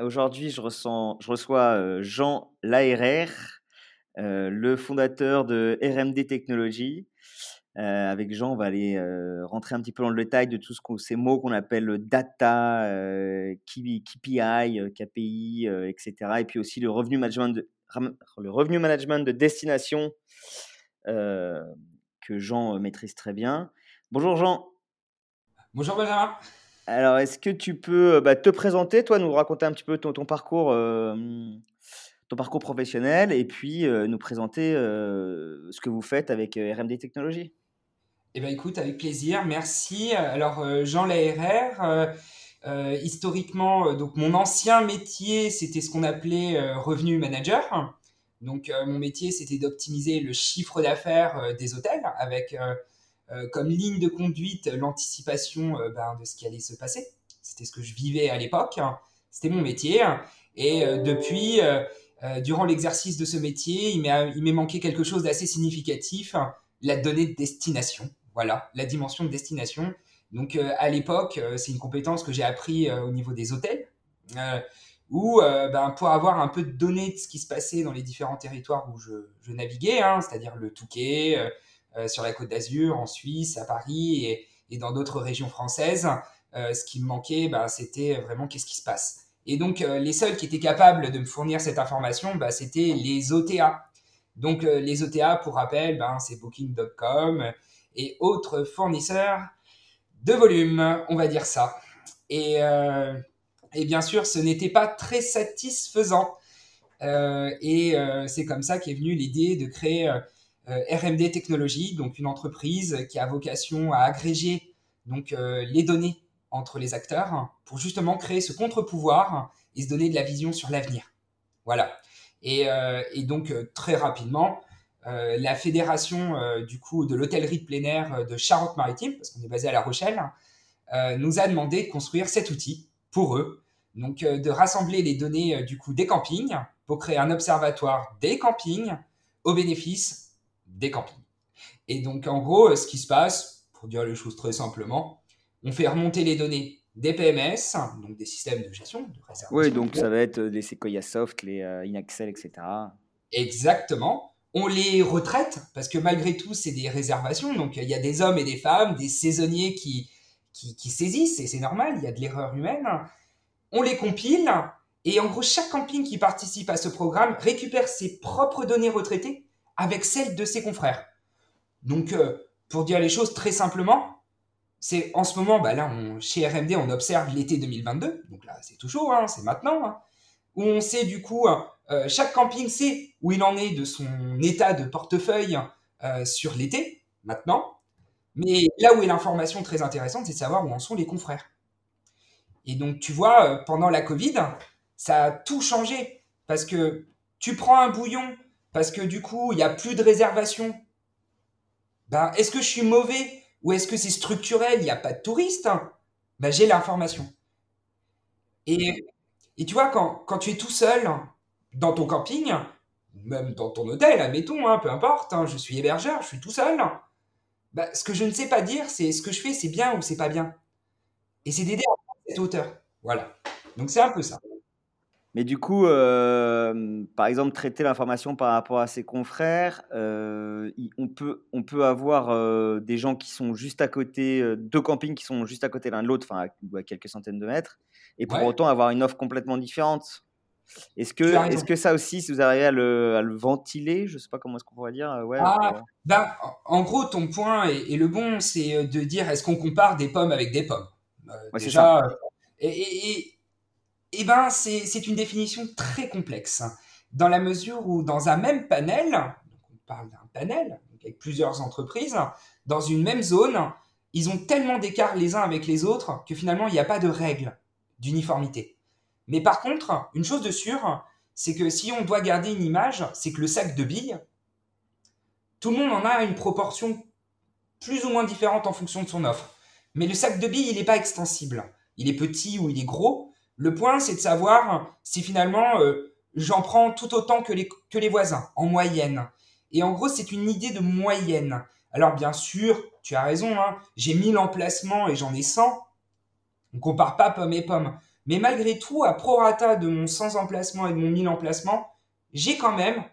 Aujourd'hui, je, reçois euh, Jean Laerer, euh, le fondateur de RMD Technologies. avec Jean, on va aller rentrer un petit peu dans le détail de tous ces mots qu'on appelle data, KPI, KPI, etc. Et puis aussi le revenu management de, le revenu management de destination que Jean maîtrise très bien. Bonjour Jean. Bonjour Benjamin. Alors, est-ce que tu peux bah, te présenter, toi, nous raconter un petit peu ton, parcours, ton parcours professionnel, et puis nous présenter ce que vous faites avec RMD Technologies? Eh bien, écoute, avec plaisir, merci. Alors, Jean Laherrer, historiquement, donc mon ancien métier, c'était ce qu'on appelait revenu manager. Donc, mon métier, c'était d'optimiser le chiffre d'affaires des hôtels avec euh, comme ligne de conduite l'anticipation euh, ben, de ce qui allait se passer. C'était ce que je vivais à l'époque. C'était mon métier. Et euh, depuis, durant l'exercice de ce métier, il m'est manqué quelque chose d'assez significatif, la donnée de destination. Voilà, la dimension de destination. Donc à l'époque, c'est une compétence que j'ai appris au niveau des hôtels, où ben, pour avoir un peu de données de ce qui se passait dans les différents territoires où je, naviguais, hein, c'est-à-dire le Touquet, euh, sur la Côte d'Azur, en Suisse, à Paris et, dans d'autres régions françaises. Euh, ce qui me manquait, bah, c'était vraiment qu'est-ce qui se passe. Et donc, euh, les seuls qui étaient capables de me fournir cette information, bah, c'était les OTA. Donc, les OTA, pour rappel, ben, c'est Booking.com et autres fournisseurs de volume, on va dire ça. Et, et bien sûr, ce n'était pas très satisfaisant. et c'est comme ça qu'est venue l'idée de créer euh, RMD Technologies, donc une entreprise qui a vocation à agréger donc euh, les données entre les acteurs pour justement créer ce contre-pouvoir et se donner de la vision sur l'avenir. Voilà. Et, euh, donc très rapidement, la fédération du coup de l'hôtellerie de plein air de Charente-Maritime, parce qu'on est basé à La Rochelle, nous a demandé de construire cet outil pour eux, donc de rassembler les données du coup des campings pour créer un observatoire des campings au bénéfice des campings. Et donc, en gros, ce qui se passe, pour dire les choses très simplement, on fait remonter les données des PMS, donc des systèmes de gestion, de réservation. Oui, donc ça va être les Sequoia Soft, les euh, Inaxel, etc. Exactement. On les retraite, parce que malgré tout, c'est des réservations. Donc, il y a des hommes et des femmes, des saisonniers qui, qui, qui saisissent, et c'est normal, il y a de l'erreur humaine. On les compile, et en gros, chaque camping qui participe à ce programme récupère ses propres données retraitées avec celle de ses confrères. Donc, euh, pour dire les choses très simplement, c'est en ce moment, bah là, chez RMD, on observe l'été 2022, donc là, c'est toujours, hein, c'est maintenant, hein, où on sait du coup, euh, chaque camping sait où il en est de son état de portefeuille euh, sur l'été, maintenant. Mais là où est l'information très intéressante, c'est de savoir où en sont les confrères. Et donc, tu vois, pendant la Covid, ça a tout changé. Parce que tu prends un bouillon parce que du coup, il n'y a plus de réservation. Ben, est-ce que je suis mauvais ou est-ce que c'est structurel? Il n'y a pas de touristes ben, J'ai l'information. Et, et tu vois, quand, quand, tu es tout seul dans ton camping, même dans ton hôtel, admettons, hein, peu importe, hein, je suis hébergeur, je suis tout seul, ben, ce que je ne sais pas dire, c'est ce que je fais, c'est bien ou c'est pas bien. Et c'est d'aider à cette hauteur. Voilà. Donc c'est un peu ça. Mais du coup, euh, par exemple, traiter l'information par rapport à ses confrères, euh, on, peut, on peut avoir euh, des gens qui sont juste à côté, deux campings qui sont juste à côté l'un de l'autre, enfin à, quelques centaines de mètres, et pour autant avoir une offre complètement différente. Est-ce que, est que ça aussi, si vous arrivez à le, à le ventiler, je ne sais pas comment est-ce qu'on pourrait dire ouais, ah, ben, En gros, ton point est, le bon, c'est de dire est-ce qu'on compare des pommes avec des pommes? Déjà, ça. et eh ben, c'est une définition très complexe, dans la mesure où dans un même panel, on parle d'un panel avec plusieurs entreprises, dans une même zone, ils ont tellement d'écart les uns avec les autres que finalement, il n'y a pas de règle d'uniformité. Mais par contre, une chose de sûre, c'est que si on doit garder une image, c'est que le sac de billes, tout le monde en a une proportion plus ou moins différente en fonction de son offre. Mais le sac de billes, il n'est pas extensible. Il est petit ou il est gros. Le point, c'est de savoir si finalement euh, j'en prends tout autant que les, voisins, en moyenne. Et en gros, c'est une idée de moyenne. Alors bien sûr, tu as raison, hein, j'ai 1000 emplacements et j'en ai 100. On compare pas pomme et pomme. Mais malgré tout, à prorata de mon 100 emplacements et de mon 1000 emplacements, j'ai quand même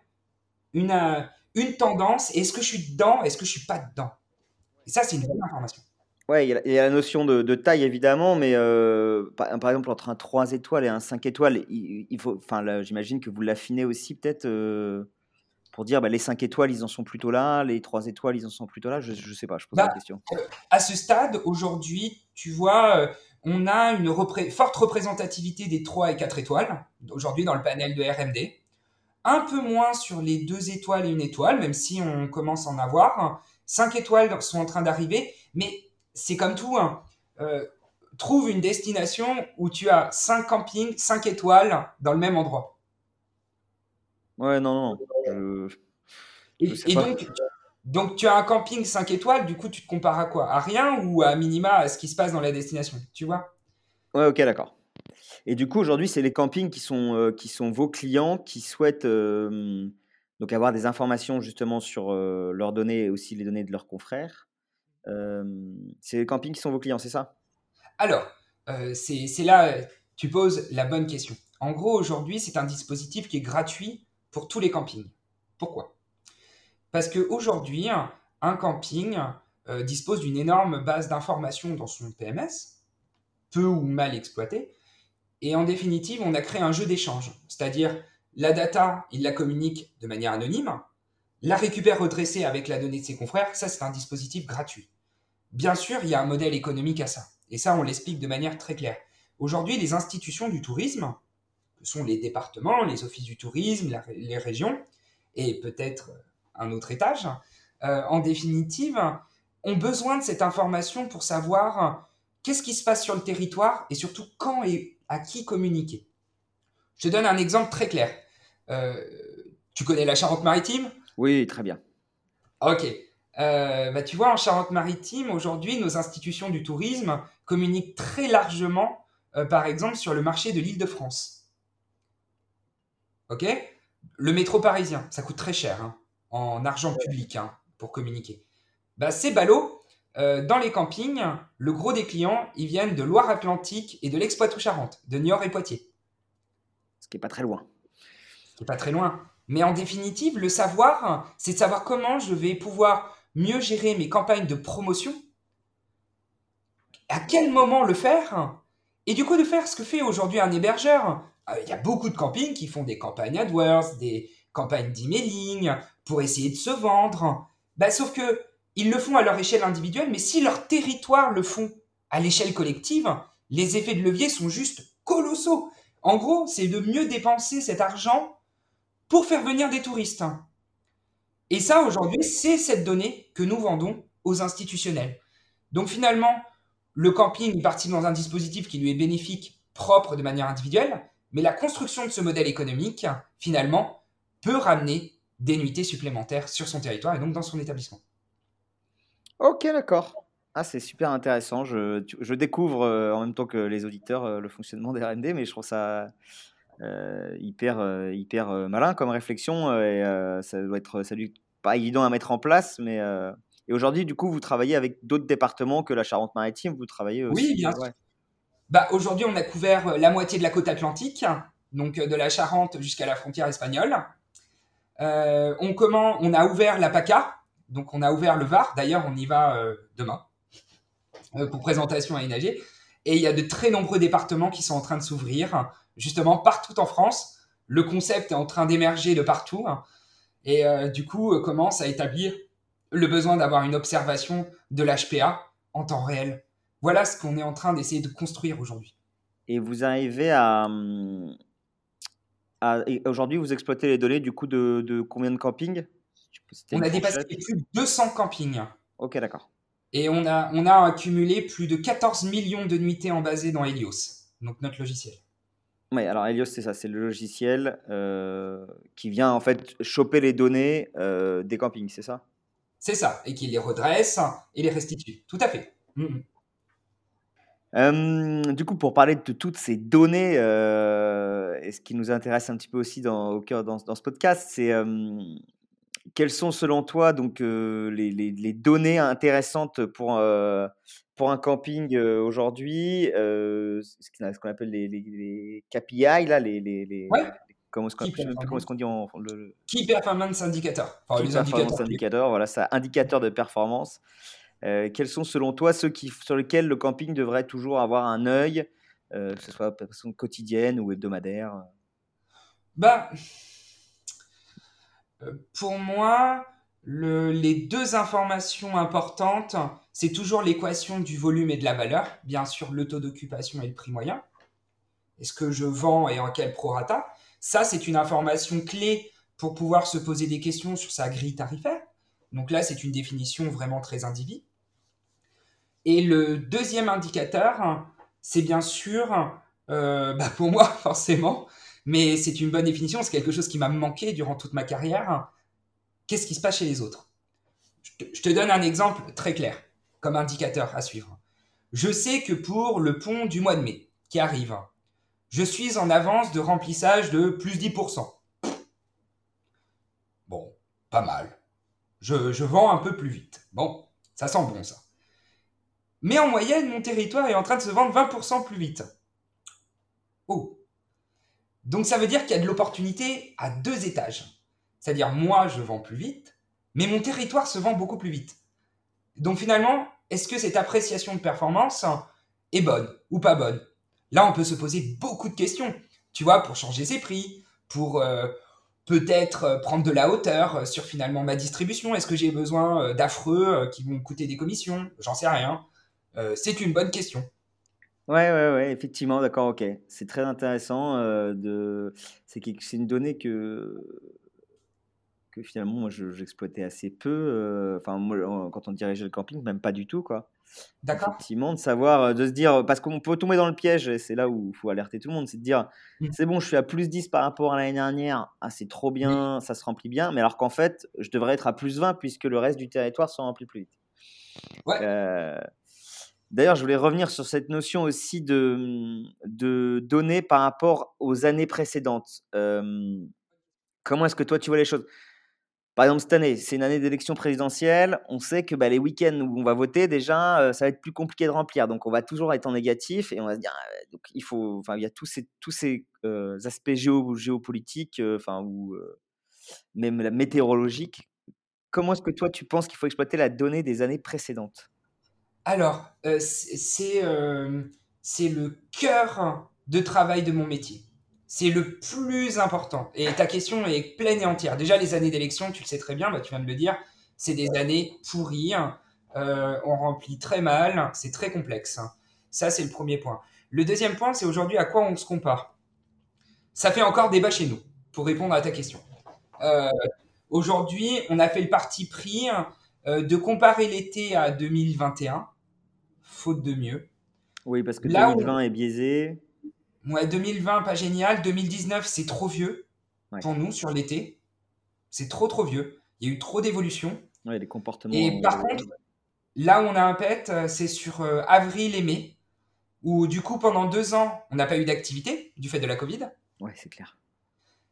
une, euh, une tendance. Est-ce que je suis dedans? Est-ce que je suis pas dedans? Et ça, c'est une bonne information. Ouais, il y, a, la notion de, taille évidemment, mais euh, par, exemple entre un 3 étoiles et un 5 étoiles, il, faut, enfin, j'imagine que vous l'affinez aussi peut-être euh, pour dire bah, les 5 étoiles ils en sont plutôt là, les 3 étoiles ils en sont plutôt là. Je, ne sais pas, je pose la bah, question. Euh, à ce stade, aujourd'hui, tu vois, on a une forte représentativité des 3 et 4 étoiles aujourd'hui dans le panel de RMD. Un peu moins sur les 2 étoiles et 1 étoile, même si on commence à en avoir. 5 étoiles sont en train d'arriver, mais c'est comme tout. Hein. Euh, trouve une destination où tu as 5 campings, 5 étoiles dans le même endroit. Ouais, non, non. et, donc, donc, tu as un camping 5 étoiles, du coup, tu te compares à quoi? À rien ou à minima à ce qui se passe dans la destination Tu vois? Ouais, ok, d'accord. Et du coup, aujourd'hui, c'est les campings qui sont, euh, qui sont vos clients qui souhaitent euh, donc avoir des informations justement sur leurs données et aussi les données de leurs confrères c'est les campings qui sont vos clients, c'est ça? Alors, euh, c'est là, tu poses la bonne question. En gros, aujourd'hui, c'est un dispositif qui est gratuit pour tous les campings. Pourquoi? Parce qu'aujourd'hui, un camping euh, dispose d'une énorme base d'informations dans son PMS, peu ou mal exploitée, et en définitive, on a créé un jeu d'échange, c'est-à-dire la data, il la communique de manière anonyme, la récupère redressée avec la donnée de ses confrères, ça c'est un dispositif gratuit. Bien sûr, il y a un modèle économique à ça. Et ça, on l'explique de manière très claire. Aujourd'hui, les institutions du tourisme, que sont les départements, les offices du tourisme, les régions, et peut-être un autre étage, euh, en définitive, ont besoin de cette information pour savoir qu'est-ce qui se passe sur le territoire et surtout quand et à qui communiquer. Je te donne un exemple très clair. Euh, tu connais la Charente-Maritime? Oui, très bien. Ok. Euh, bah, tu vois, en Charente-Maritime, aujourd'hui, nos institutions du tourisme communiquent très largement, euh, par exemple, sur le marché de l'île de France. Ok? Le métro parisien, ça coûte très cher, hein, en argent public, hein, pour communiquer. Bah, ces ballots, euh, dans les campings, le gros des clients, ils viennent de Loire-Atlantique et de l'Expoitou-Charente, de Niort et Poitiers. Ce qui n'est pas très loin. Ce qui n'est pas très loin. Mais en définitive, le savoir, c'est de savoir comment je vais pouvoir mieux gérer mes campagnes de promotion, à quel moment le faire, et du coup de faire ce que fait aujourd'hui un hébergeur. Euh, il y a beaucoup de campings qui font des campagnes AdWords, des campagnes d'emailing pour essayer de se vendre. Bah, sauf que ils le font à leur échelle individuelle, mais si leur territoire le font à l'échelle collective, les effets de levier sont juste colossaux. En gros, c'est de mieux dépenser cet argent pour faire venir des touristes. Et ça, aujourd'hui, c'est cette donnée que nous vendons aux institutionnels. Donc finalement, le camping est parti dans un dispositif qui lui est bénéfique, propre de manière individuelle, mais la construction de ce modèle économique, finalement, peut ramener des nuitées supplémentaires sur son territoire et donc dans son établissement. Ok, d'accord. Ah, c'est super intéressant. Je, découvre euh, en même temps que les auditeurs euh, le fonctionnement des RND, mais je trouve ça hyper, euh, hyper euh, malin comme réflexion et ça doit être ça pas évident à mettre en place, mais et aujourd'hui, du coup, vous travaillez avec d'autres départements que la Charente-Maritime. Vous travaillez aussi. Oui, bien sûr. Bah, aujourd'hui, on a couvert la moitié de la côte atlantique, donc de la Charente jusqu'à la frontière espagnole. on, comment, on a ouvert la PACA, donc on a ouvert le Var. D'ailleurs, on y va demain pour présentation à Inagé. Et il y a de très nombreux départements qui sont en train de s'ouvrir justement partout en France. Le concept est en train d'émerger de partout hein, et euh, du coup euh, commence à établir le besoin d'avoir une observation de l'HPA en temps réel. Voilà ce qu'on est en train d'essayer de construire aujourd'hui. Et vous arrivez à, hum, aujourd'hui vous exploitez les données du coup de, combien de campings? On a dépassé plus de 200 campings. Ok, d'accord. Et on a, on a accumulé plus de 14 millions de nuitées en basé dans Helios, donc notre logiciel. Oui, alors Helios, c'est ça, c'est le logiciel euh, qui vient en fait choper les données euh, des campings, c'est ça? C'est ça, et qui les redresse et les restitue. Tout à fait. Mhm. Euh, du coup, pour parler de toutes ces données, et ce qui nous intéresse un petit peu aussi dans, au cœur dans, dans ce podcast, c'est quelles sont selon toi donc les, les, les, données intéressantes pour pour un camping aujourd'hui, ce qu'on appelle les, les, KPI là, les, les ouais. comment est-ce qu'on dit en le, Key Performance Indicator. Enfin, Key les Performance Indicator, voilà, ça indicateur de performance. Euh, quels sont selon toi ceux qui, sur lesquels le camping devrait toujours avoir un œil, euh, que ce soit de façon quotidienne ou hebdomadaire? Bah, pour moi, le, les deux informations importantes, c'est toujours l'équation du volume et de la valeur. Bien sûr, le taux d'occupation et le prix moyen. Est-ce que je vends et en quel prorata? Ça, c'est une information clé pour pouvoir se poser des questions sur sa grille tarifaire. Donc là, c'est une définition vraiment très individuelle. Et le deuxième indicateur, c'est bien sûr, euh, bah pour moi forcément, mais c'est une bonne définition, c'est quelque chose qui m'a manqué durant toute ma carrière. Qu'est-ce qui se passe chez les autres? Je te, donne un exemple très clair comme indicateur à suivre. Je sais que pour le pont du mois de mai qui arrive, je suis en avance de remplissage de plus 10%. Bon, pas mal. Je, je vends un peu plus vite. Bon, ça sent bon ça. Mais en moyenne, mon territoire est en train de se vendre 20% plus vite. Oh. Donc ça veut dire qu'il y a de l'opportunité à deux étages. C'est-à-dire moi, je vends plus vite, mais mon territoire se vend beaucoup plus vite. Donc finalement, est-ce que cette appréciation de performance est bonne ou pas bonne? Là, on peut se poser beaucoup de questions. Tu vois, pour changer ses prix, pour euh, peut-être euh, prendre de la hauteur sur finalement ma distribution. Est-ce que j'ai besoin euh, d'affreux qui vont coûter des commissions? J'en sais rien. Euh, c'est une bonne question. Ouais, ouais, ouais, effectivement, d'accord, ok. C'est très intéressant. Euh, de... C'est une donnée que, que finalement, moi, j'exploitais assez peu. Euh, enfin, moi, quand on dirigeait le camping, même pas du tout, quoi. D'accord. Effectivement, de savoir, de se dire, parce qu'on peut tomber dans le piège, et c'est là où il faut alerter tout le monde, c'est de dire, mmh. c'est bon, je suis à plus 10 par rapport à l'année dernière, ah, c'est trop bien, ça se remplit bien, mais alors qu'en fait, je devrais être à plus 20 puisque le reste du territoire se remplit plus vite. Ouais. D'ailleurs, je voulais revenir sur cette notion aussi de, de données par rapport aux années précédentes. comment est-ce que toi tu vois les choses? Par exemple, cette année, c'est une année d'élection présidentielle. On sait que bah, les week-ends où on va voter, déjà, ça va être plus compliqué de remplir. Donc, on va toujours être en négatif et on va se dire, «Ah, donc il faut, enfin, il y a tous ces, tous ces aspects géo, géopolitiques, enfin, ou même la météorologique. Comment est-ce que toi tu penses qu'il faut exploiter la donnée des années précédentes? Alors, euh, euh, c'est le cœur de travail de mon métier. C'est le plus important. Et ta question est pleine et entière. Déjà, les années d'élection, tu le sais très bien, bah, tu viens de le dire, c'est des années pourries. Euh, on remplit très mal, c'est très complexe. Ça, c'est le premier point. Le deuxième point, c'est aujourd'hui à quoi on se compare. Ça fait encore débat chez nous, pour répondre à ta question. aujourd'hui, on a fait le parti pris de comparer l'été à 2021 faute de mieux. Oui, parce que 2020 est biaisé. Ouais, 2020, pas génial. 2019, c'est trop vieux pour nous sur l'été. C'est trop, trop vieux. Il y a eu trop d'évolution. Ouais, les comportements. Et par contre, là où on a un pet, euh, c'est sur euh, avril et mai, où du coup, pendant deux ans, on n'a pas eu d'activité du fait de la Covid. Ouais, c'est clair.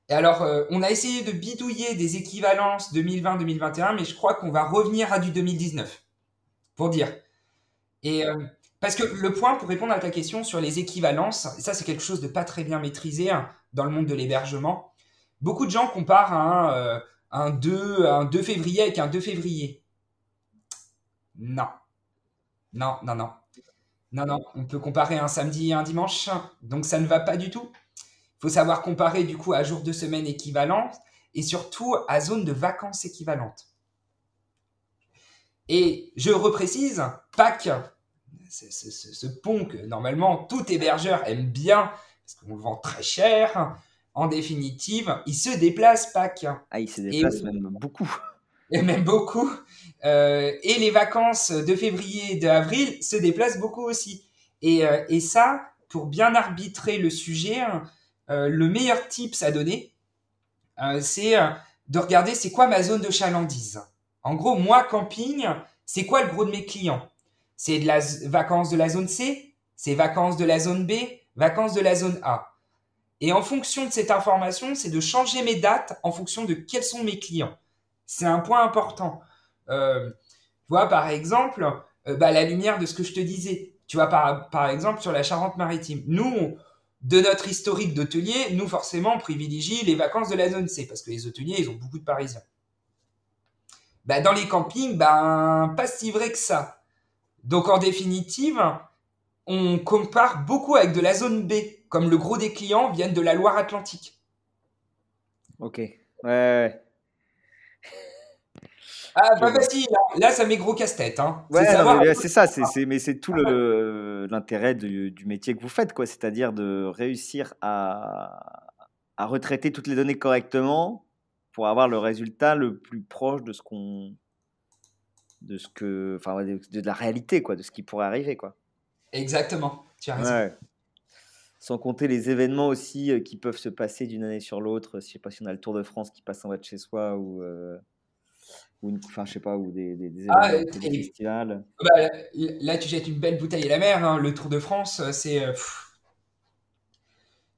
Et alors, euh, on a essayé de bidouiller des équivalences 2020-2021, mais je crois qu'on va revenir à du 2019. Pour dire. Et euh, parce que le point pour répondre à ta question sur les équivalences, ça c'est quelque chose de pas très bien maîtrisé hein, dans le monde de l'hébergement. Beaucoup de gens comparent un, euh, un, 2, un 2 février avec un 2 février. Non. Non, non, non. Non, non, on peut comparer un samedi et un dimanche, donc ça ne va pas du tout. Il faut savoir comparer du coup à jour de semaine équivalent et surtout à zone de vacances équivalente. Et je reprécise, Pâques, ce, pont que normalement tout hébergeur aime bien, parce qu'on le vend très cher, en définitive, il se déplace Pâques. Ah, il se déplace même beaucoup. Et même beaucoup. Euh, et les vacances de février et d'avril se déplacent beaucoup aussi. Et, euh, et, ça, pour bien arbitrer le sujet, le meilleur tips à donner, c'est de regarder c'est quoi ma zone de chalandise. En gros, moi, camping, c'est quoi le gros de mes clients? C'est de la vacances de la zone C, c'est vacances de la zone B, vacances de la zone A. Et en fonction de cette information, c'est de changer mes dates en fonction de quels sont mes clients. C'est un point important. Euh, tu vois, par exemple, euh, bah, la lumière de ce que je te disais. Tu vois, par, exemple, sur la Charente-Maritime. Nous, de notre historique d'hôtelier, nous, forcément, on privilégie les vacances de la zone C parce que les hôteliers, ils ont beaucoup de Parisiens. Bah, dans les campings, ben, pas si vrai que ça. Donc, en définitive, on compare beaucoup avec de la zone B, comme le gros des clients viennent de la Loire-Atlantique. Ok. Ouais. Ah, bah facile. Là, ça met gros casse-tête. Hein. Ouais, c'est ça. C'est, mais c'est tout le, l'intérêt du, métier que vous faites, quoi. C'est-à-dire de réussir à, à retraiter toutes les données correctement pour avoir le résultat le plus proche de ce qu'on. De ce que. Enfin, de, la réalité, quoi, de ce qui pourrait arriver, quoi. Exactement. Tu as raison. Sans compter les événements aussi euh, qui peuvent se passer d'une année sur l'autre. Je sais pas si on a le Tour de France qui passe en bas de chez soi ou. Euh, ou enfin, je sais pas, ou des, des, ah, festivals. Bah, là, tu jettes une belle bouteille à la mer. Hein. Le Tour de France, euh, c'est.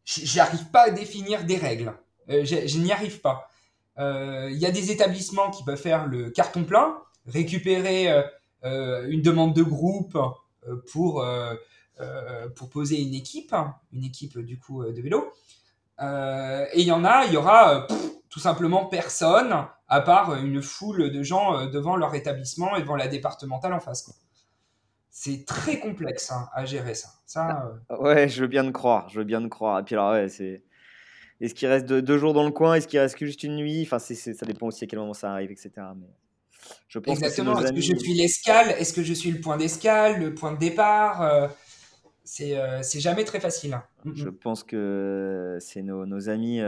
J'arrive pas à définir des règles. je, n'y arrive pas. Il y a des établissements qui peuvent faire le carton plein, récupérer une demande de groupe pour, pour poser une équipe, une équipe du coup de vélo. et il y en a, il y aura tout simplement personne à part une foule de gens euh, devant leur établissement et devant la départementale en face. C'est très complexe hein, à gérer ça. ça euh. Ouais, je veux bien te croire, je veux bien te croire. Et puis alors, ouais, c'est. Est-ce qu'il reste deux, jours dans le coin? Est-ce qu'il reste juste une nuit? Enfin, c'est, ça dépend aussi à quel moment ça arrive, etc. Mais je pense Exactement. Est-ce que je suis l'escale? Est-ce que je suis le point d'escale Le point de départ? Euh, c'est, c'est jamais très facile. Hein. Mm, je mm. pense que c'est nos, nos amis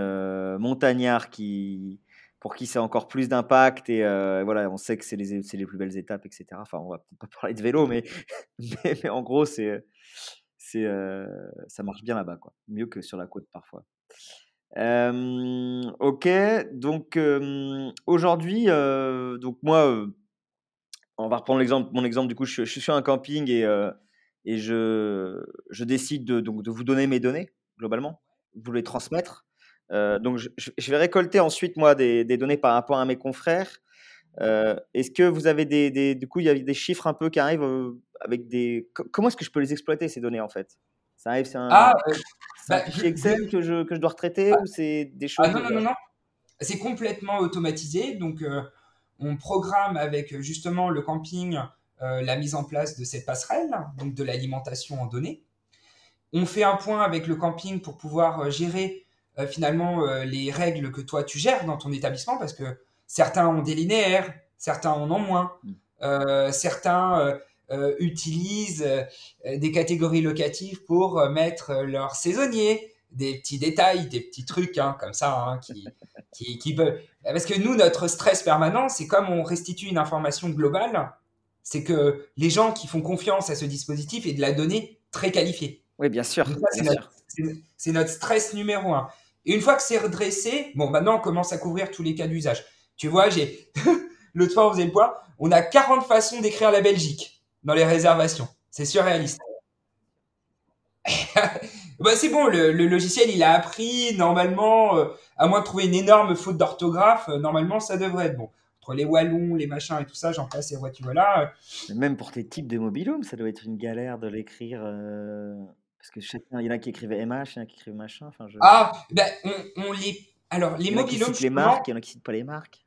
montagnards qui, pour qui c'est encore plus d'impact. Et euh, voilà, on sait que c'est les, les, plus belles étapes, etc. Enfin, on va pas parler de vélo, mais, mais, en gros, c'est, euh, ça marche bien là-bas, quoi. Mieux que sur la côte parfois. Ok, donc aujourd'hui, donc moi, on va reprendre l'exemple, mon exemple. Du coup, je, je suis sur un camping et, et je, je décide de, donc, de vous donner mes données globalement, vous les transmettre. Donc, je, vais récolter ensuite, moi, des, données par rapport à mes confrères. Est-ce que vous avez des, Du coup, il y a des chiffres un peu qui arrivent avec des. Comment est-ce que je peux les exploiter, ces données, en fait? Ça arrive, c'est un, ah, bah, fichier Excel que je, que je dois retraiter ah. ou c'est des ah, choses. non, non, non, non. C'est complètement automatisé. Donc, on programme avec justement le camping la mise en place de cette passerelle, donc de l'alimentation en données. On fait un point avec le camping pour pouvoir gérer euh, finalement euh, les règles que toi tu gères dans ton établissement parce que certains ont des linéaires, certains en ont moins, mm. euh, certains utilisent des catégories locatives pour mettre leurs saisonniers, des petits détails, des petits trucs hein, comme ça hein, qui, qui, qui peuvent... Parce que nous, notre stress permanent, c'est comme on restitue une information globale, c'est que les gens qui font confiance à ce dispositif et de la donnée très qualifiée. Oui, bien sûr. C'est notre, notre, stress numéro un. Et une fois que c'est redressé, bon, maintenant on commence à couvrir tous les cas d'usage. Tu vois, j'ai l'autre fois on faisait le point, on a 40 façons d'écrire la Belgique dans les réservations. C'est surréaliste. bah, c'est bon, le, logiciel il a appris normalement, euh, à moins de trouver une énorme faute d'orthographe, euh, normalement ça devrait être bon. Entre les wallons, les machins et tout ça, j'en passe et vois, tu voilà. Même pour tes types de mobilhomes, ça doit être une galère de l'écrire. Euh, parce que chacun, il y en a qui écrivaient MH, il y en a qui écrivaient machin. Enfin, je... Ah, ben, on, les. Alors, les mobilhomes. les marques, il y en a qui citent pas les marques.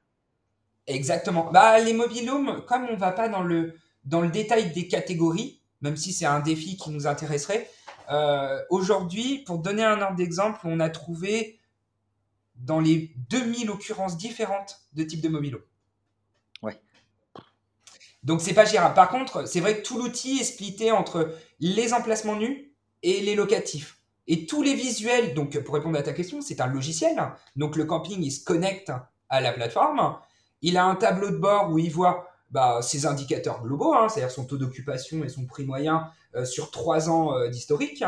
Exactement. Bah, les mobilhomes, comme on va pas dans le, dans le détail des catégories, même si c'est un défi qui nous intéresserait, euh, aujourd'hui, pour donner un ordre d'exemple, on a trouvé dans les 2000 occurrences différentes de types de mobilhomes. Ouais. Donc, c'est pas gérable. Par contre, c'est vrai que tout l'outil est splitté entre les emplacements nus et les locatifs. Et tous les visuels, donc pour répondre à ta question, c'est un logiciel. Donc le camping, il se connecte à la plateforme. Il a un tableau de bord où il voit bah, ses indicateurs globaux, hein, c'est-à-dire son taux d'occupation et son prix moyen euh, sur trois ans euh, d'historique.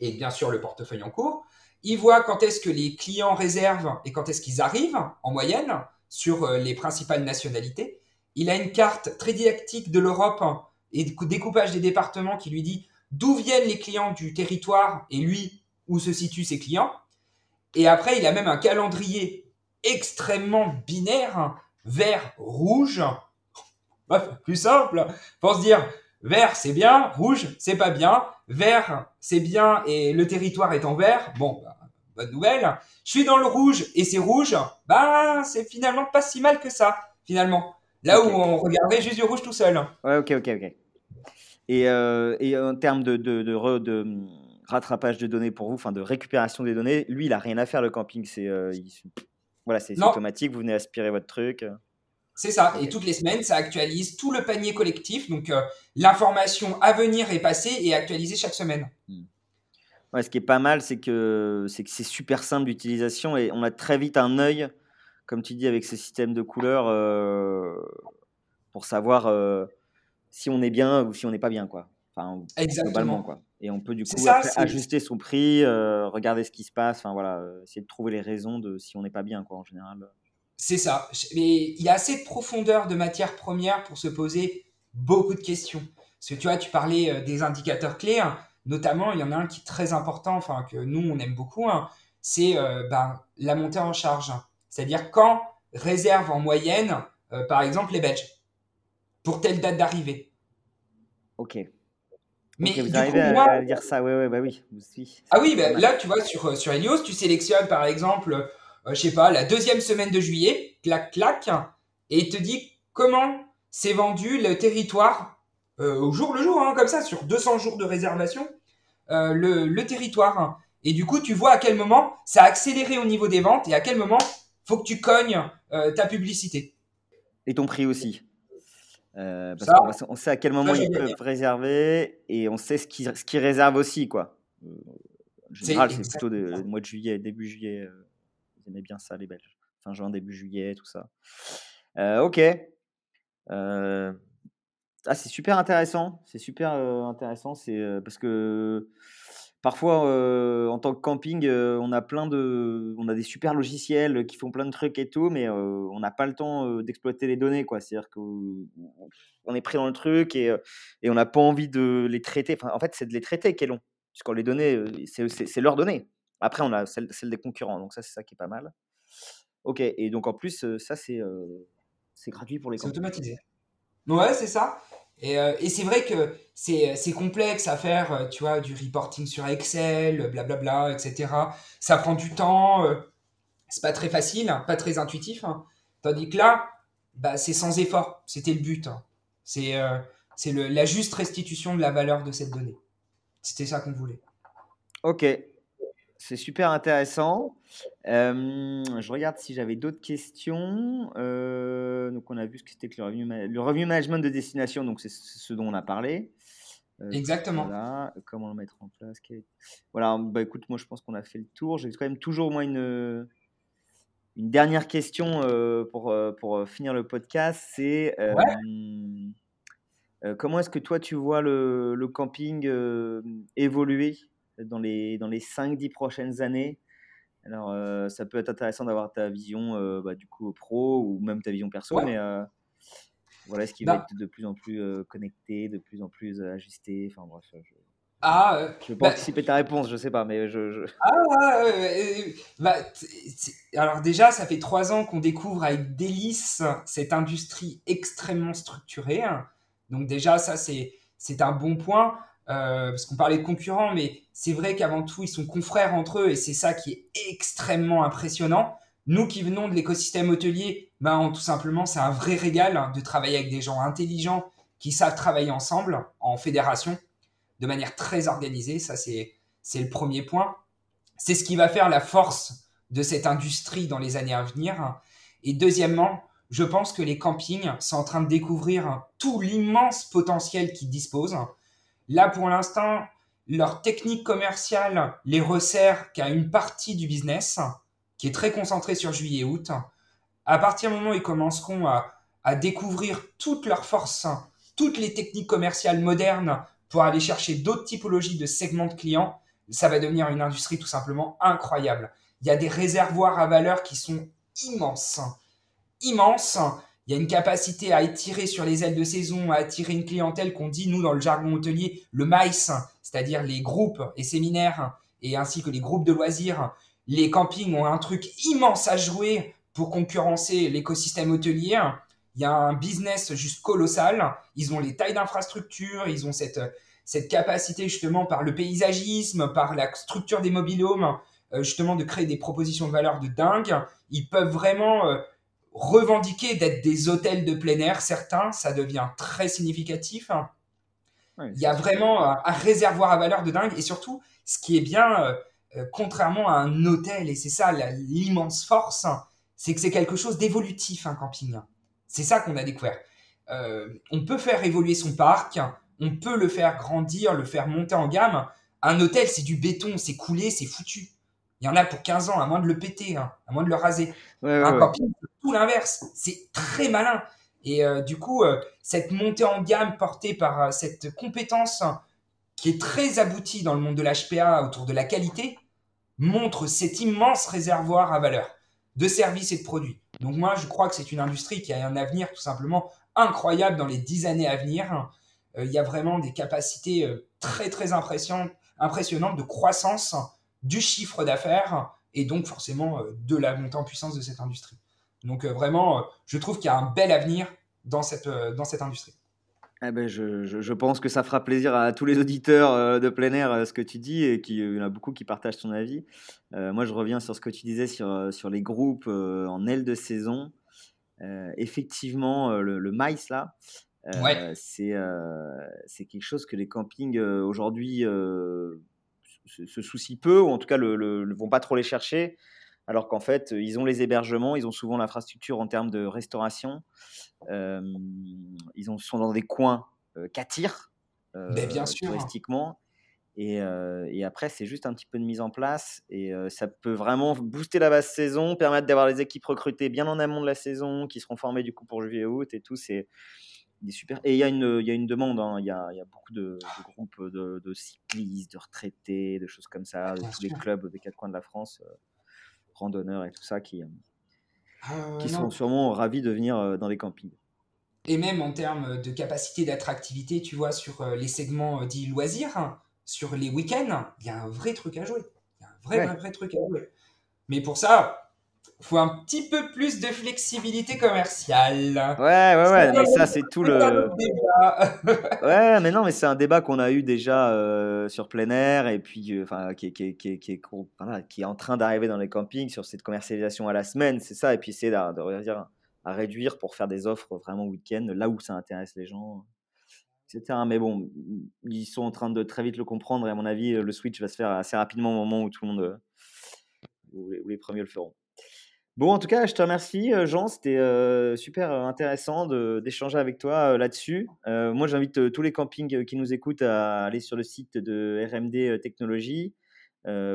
et bien sûr le portefeuille en cours. Il voit quand est-ce que les clients réservent et quand est-ce qu'ils arrivent en moyenne sur euh, les principales nationalités. Il a une carte très didactique de l'Europe et découpage des départements qui lui dit d'où viennent les clients du territoire et lui où se situent ses clients. Et après, il a même un calendrier extrêmement binaire, vert, rouge. Bref, plus simple, pour se dire vert c'est bien, rouge c'est pas bien, vert c'est bien et le territoire est en vert. Bon, bah, bonne nouvelle. Je suis dans le rouge et c'est rouge, bah c'est finalement pas si mal que ça, finalement. Là où on regardait juste du rouge tout seul. Ouais, ok, ok, ok. Et, euh, et en termes de, de, de, de, rattrapage de données pour vous, enfin de récupération des données, lui, il a rien à faire le camping. C'est euh, voilà, c'est automatique. Vous venez aspirer votre truc. C'est ça. Et toutes les semaines, ça actualise tout le panier collectif. Donc euh, l'information à venir est passée et actualisée chaque semaine. Hmm. Ouais, ce qui est pas mal, c'est que c'est que c'est super simple d'utilisation et on a très vite un œil, comme tu dis, avec ces systèmes de couleurs pour savoir si on est bien ou si on n'est pas bien, quoi. Enfin, Exactement. quoi. Et on peut du coup ajuster son prix, euh, regarder ce qui se passe, enfin voilà, euh, essayer de trouver les raisons de si on n'est pas bien, quoi, en général. C'est ça. Mais il y a assez de profondeur de matière première pour se poser beaucoup de questions. Parce que tu vois, tu parlais euh, des indicateurs clés, hein. notamment, il y en a un qui est très important, enfin que nous on aime beaucoup, hein. c'est ben, la montée en charge. C'est-à-dire quand réserve en moyenne, par exemple, les Belges pour telle date d'arrivée. Ok. Mais vous arrivez à, dire ça, oui, oui, bah oui. Ah oui, bah, là, tu vois, sur, sur Helios, tu sélectionnes par exemple, euh, je sais pas, la deuxième semaine de juillet, clac, clac, et il te dit comment s'est vendu le territoire euh, au jour le jour, hein, comme ça, sur 200 jours de réservation, euh, le, le, territoire. Et du coup, tu vois à quel moment ça a accéléré au niveau des ventes et à quel moment faut que tu cognes ta publicité. Et ton prix aussi. Euh, parce qu'on sait à quel moment ils peuvent réserver et on sait ce qu'ils ce réservent aussi. Quoi. Euh, en général, c'est plutôt le mois de juillet, début juillet. Euh, ils aimaient bien ça, les Belges. Fin juin, début juillet, tout ça. ok. Ah, c'est super intéressant. C'est super intéressant. C'est parce que Parfois, euh, en tant que camping, euh, on a plein de, on a des super logiciels qui font plein de trucs et tout, mais euh, on n'a pas le temps d'exploiter les données, quoi. C'est-à-dire qu'on est pris dans le truc et, et on n'a pas envie de les traiter. En fait, c'est de les traiter qui est long, puisqu'on les données, c'est leurs données. Après, on a celle, celle, des concurrents, donc ça, c'est ça qui est pas mal. Ok, et donc en plus, ça, c'est c'est gratuit pour les. C'est automatisé. Ouais, c'est ça. Euh, et, c'est vrai que c'est complexe à faire, tu vois, du reporting sur Excel, blablabla, etc. Ça prend du temps, euh, c'est pas très facile, hein, pas très intuitif. Hein. Tandis que là, bah, c'est sans effort, c'était le but. Hein. C'est la juste restitution de la valeur de cette donnée. C'était ça qu'on voulait. Ok, c'est super intéressant. je regarde si j'avais d'autres questions. donc, on a vu ce que c'était que le revenu, le revenu management de destination. Donc, c'est ce dont on a parlé. Exactement. Comment le mettre en place Voilà. Bah, écoute, moi, je pense qu'on a fait le tour. J'ai quand même toujours au moins une, une dernière question pour, pour finir le podcast. C'est comment est-ce que toi, tu vois le, le camping évoluer? Dans les, dans les 5-10 prochaines années. Alors, euh, ça peut être intéressant d'avoir ta vision euh, bah, du coup pro ou même ta vision perso, mais euh, voilà, ce qui va bah être de plus en plus connecté, de plus en plus ajusté? Enfin bref, je, ah, je vais pas bah anticiper ta réponse, je sais pas, mais je. Ah, bah, alors déjà, ça fait trois ans qu'on découvre avec délice cette industrie extrêmement structurée. Donc déjà, ça c'est c'est un bon point. Euh, parce qu'on parlait de concurrents, mais c'est vrai qu'avant tout, ils sont confrères entre eux et c'est ça qui est extrêmement impressionnant. Nous qui venons de l'écosystème hôtelier, ben, tout simplement, c'est un vrai régal hein, de travailler avec des gens intelligents qui savent travailler ensemble en fédération de manière très organisée. Ça, c'est, c'est le premier point. C'est ce qui va faire la force de cette industrie dans les années à venir. Et deuxièmement, je pense que les campings sont en train de découvrir tout l'immense potentiel qu'ils disposent Là, pour l'instant, leur technique commerciale les resserre qu'à une partie du business, qui est très concentrée sur juillet et août. À partir du moment où ils commenceront à, découvrir toutes leurs forces, toutes les techniques commerciales modernes pour aller chercher d'autres typologies de segments de clients, ça va devenir une industrie tout simplement incroyable. Il y a des réservoirs à valeur qui sont immenses. Immenses. Il y a une capacité à étirer sur les ailes de saison, à attirer une clientèle qu'on dit, nous, dans le jargon hôtelier, le MICE, c'est-à-dire les groupes et séminaires, et ainsi que les groupes de loisirs. Les campings ont un truc immense à jouer pour concurrencer l'écosystème hôtelier. Il y a un business juste colossal. Ils ont les tailles d'infrastructure, ils ont cette, cette capacité justement par le paysagisme, par la structure des mobilhomes, euh, justement de créer des propositions de valeur de dingue. Ils peuvent vraiment euh, revendiquer d'être des hôtels de plein air. Certains, ça devient très significatif. Il y a vraiment un, réservoir à valeur de dingue. Et surtout, ce qui est bien, euh, contrairement à un hôtel, et c'est ça l'immense force, c'est que c'est quelque chose d'évolutif, un camping. C'est ça qu'on a découvert. on peut faire évoluer son parc, on peut le faire grandir, le faire monter en gamme. Un hôtel, c'est du béton, c'est coulé, c'est foutu. Il y en a pour 15 ans, à moins de le péter, hein, à moins de le raser. un tout l'inverse. C'est très malin. Et euh, du coup, euh, cette montée en gamme portée par euh, cette compétence qui est très aboutie dans le monde de l'HPA autour de la qualité montre cet immense réservoir à valeur de services et de produits. Donc moi, je crois que c'est une industrie qui a un avenir tout simplement incroyable dans les 10 années à venir. Il y a vraiment des capacités très très impressionnantes de croissance du chiffre d'affaires et donc forcément euh, de la montée en puissance de cette industrie. Donc vraiment, je trouve qu'il y a un bel avenir dans cette, dans cette industrie. Eh ben je, je, pense que ça fera plaisir à tous les auditeurs de plein air ce que tu dis et qu'il y en a beaucoup qui partagent ton avis. moi, je reviens sur ce que tu disais sur, sur les groupes en aile de saison. effectivement, le, le maïs là, Ouais. c'est quelque chose que les campings aujourd'hui se, soucient peu, ou en tout cas ne vont pas trop les chercher, alors qu'en fait, ils ont les hébergements, ils ont souvent l'infrastructure en termes de restauration, ils ont, sont dans des coins qu'attirent bien sûr. touristiquement. Et, et, après, c'est juste un petit peu de mise en place et ça peut vraiment booster la base saison, permettre d'avoir les équipes recrutées bien en amont de la saison, qui seront formées du coup pour juillet-août et tout. C'est super. Et il y, a une, il y a une demande, hein. il, y a, il y, a, beaucoup de, groupes de, cyclistes, de retraités, de choses comme ça, de tous les clubs des quatre coins de la France, euh, randonneurs et tout ça, qui, euh, ah qui sont sûrement ravis de venir euh, dans les campings. Et même en termes de capacité d'attractivité, tu vois, sur les segments dits loisirs, hein, sur les week-ends, il y a un vrai truc à jouer. Il y a un vrai, vrai, vrai truc à jouer. Mais pour ça, faut un petit peu plus de flexibilité commerciale. Ouais, ouais, ouais, mais ça, c'est tout le. ouais, mais non, mais c'est un débat qu'on a eu déjà euh, sur plein air et puis, euh, enfin, qui, qui, qui, qui, est, qui est en train d'arriver dans les campings sur cette commercialisation à la semaine, c'est ça, et puis de, de, à réduire pour faire des offres vraiment week-end, là où ça intéresse les gens, etc. Mais bon, ils sont en train de très vite le comprendre et à mon avis, le switch va se faire assez rapidement au moment où tout le monde, où les premiers le feront. Bon, en tout cas, je te remercie, euh, Jean. C'était euh, super euh, intéressant d'échanger avec toi là-dessus. moi, j'invite tous les campings qui nous écoutent à aller sur le site de RMD Technologies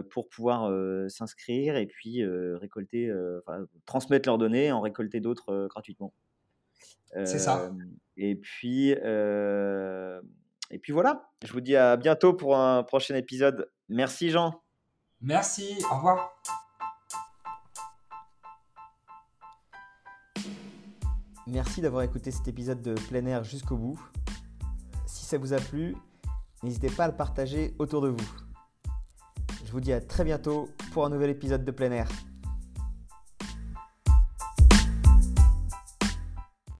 pour pouvoir s'inscrire et puis récolter, transmettre leurs données, en récolter d'autres gratuitement. C'est ça. Et puis, et puis voilà. Je vous dis à bientôt pour un prochain épisode. Merci, Jean. Merci. Au revoir. Merci d'avoir écouté cet épisode de plein air jusqu'au bout. Si ça vous a plu, n'hésitez pas à le partager autour de vous. Je vous dis à très bientôt pour un nouvel épisode de plein air.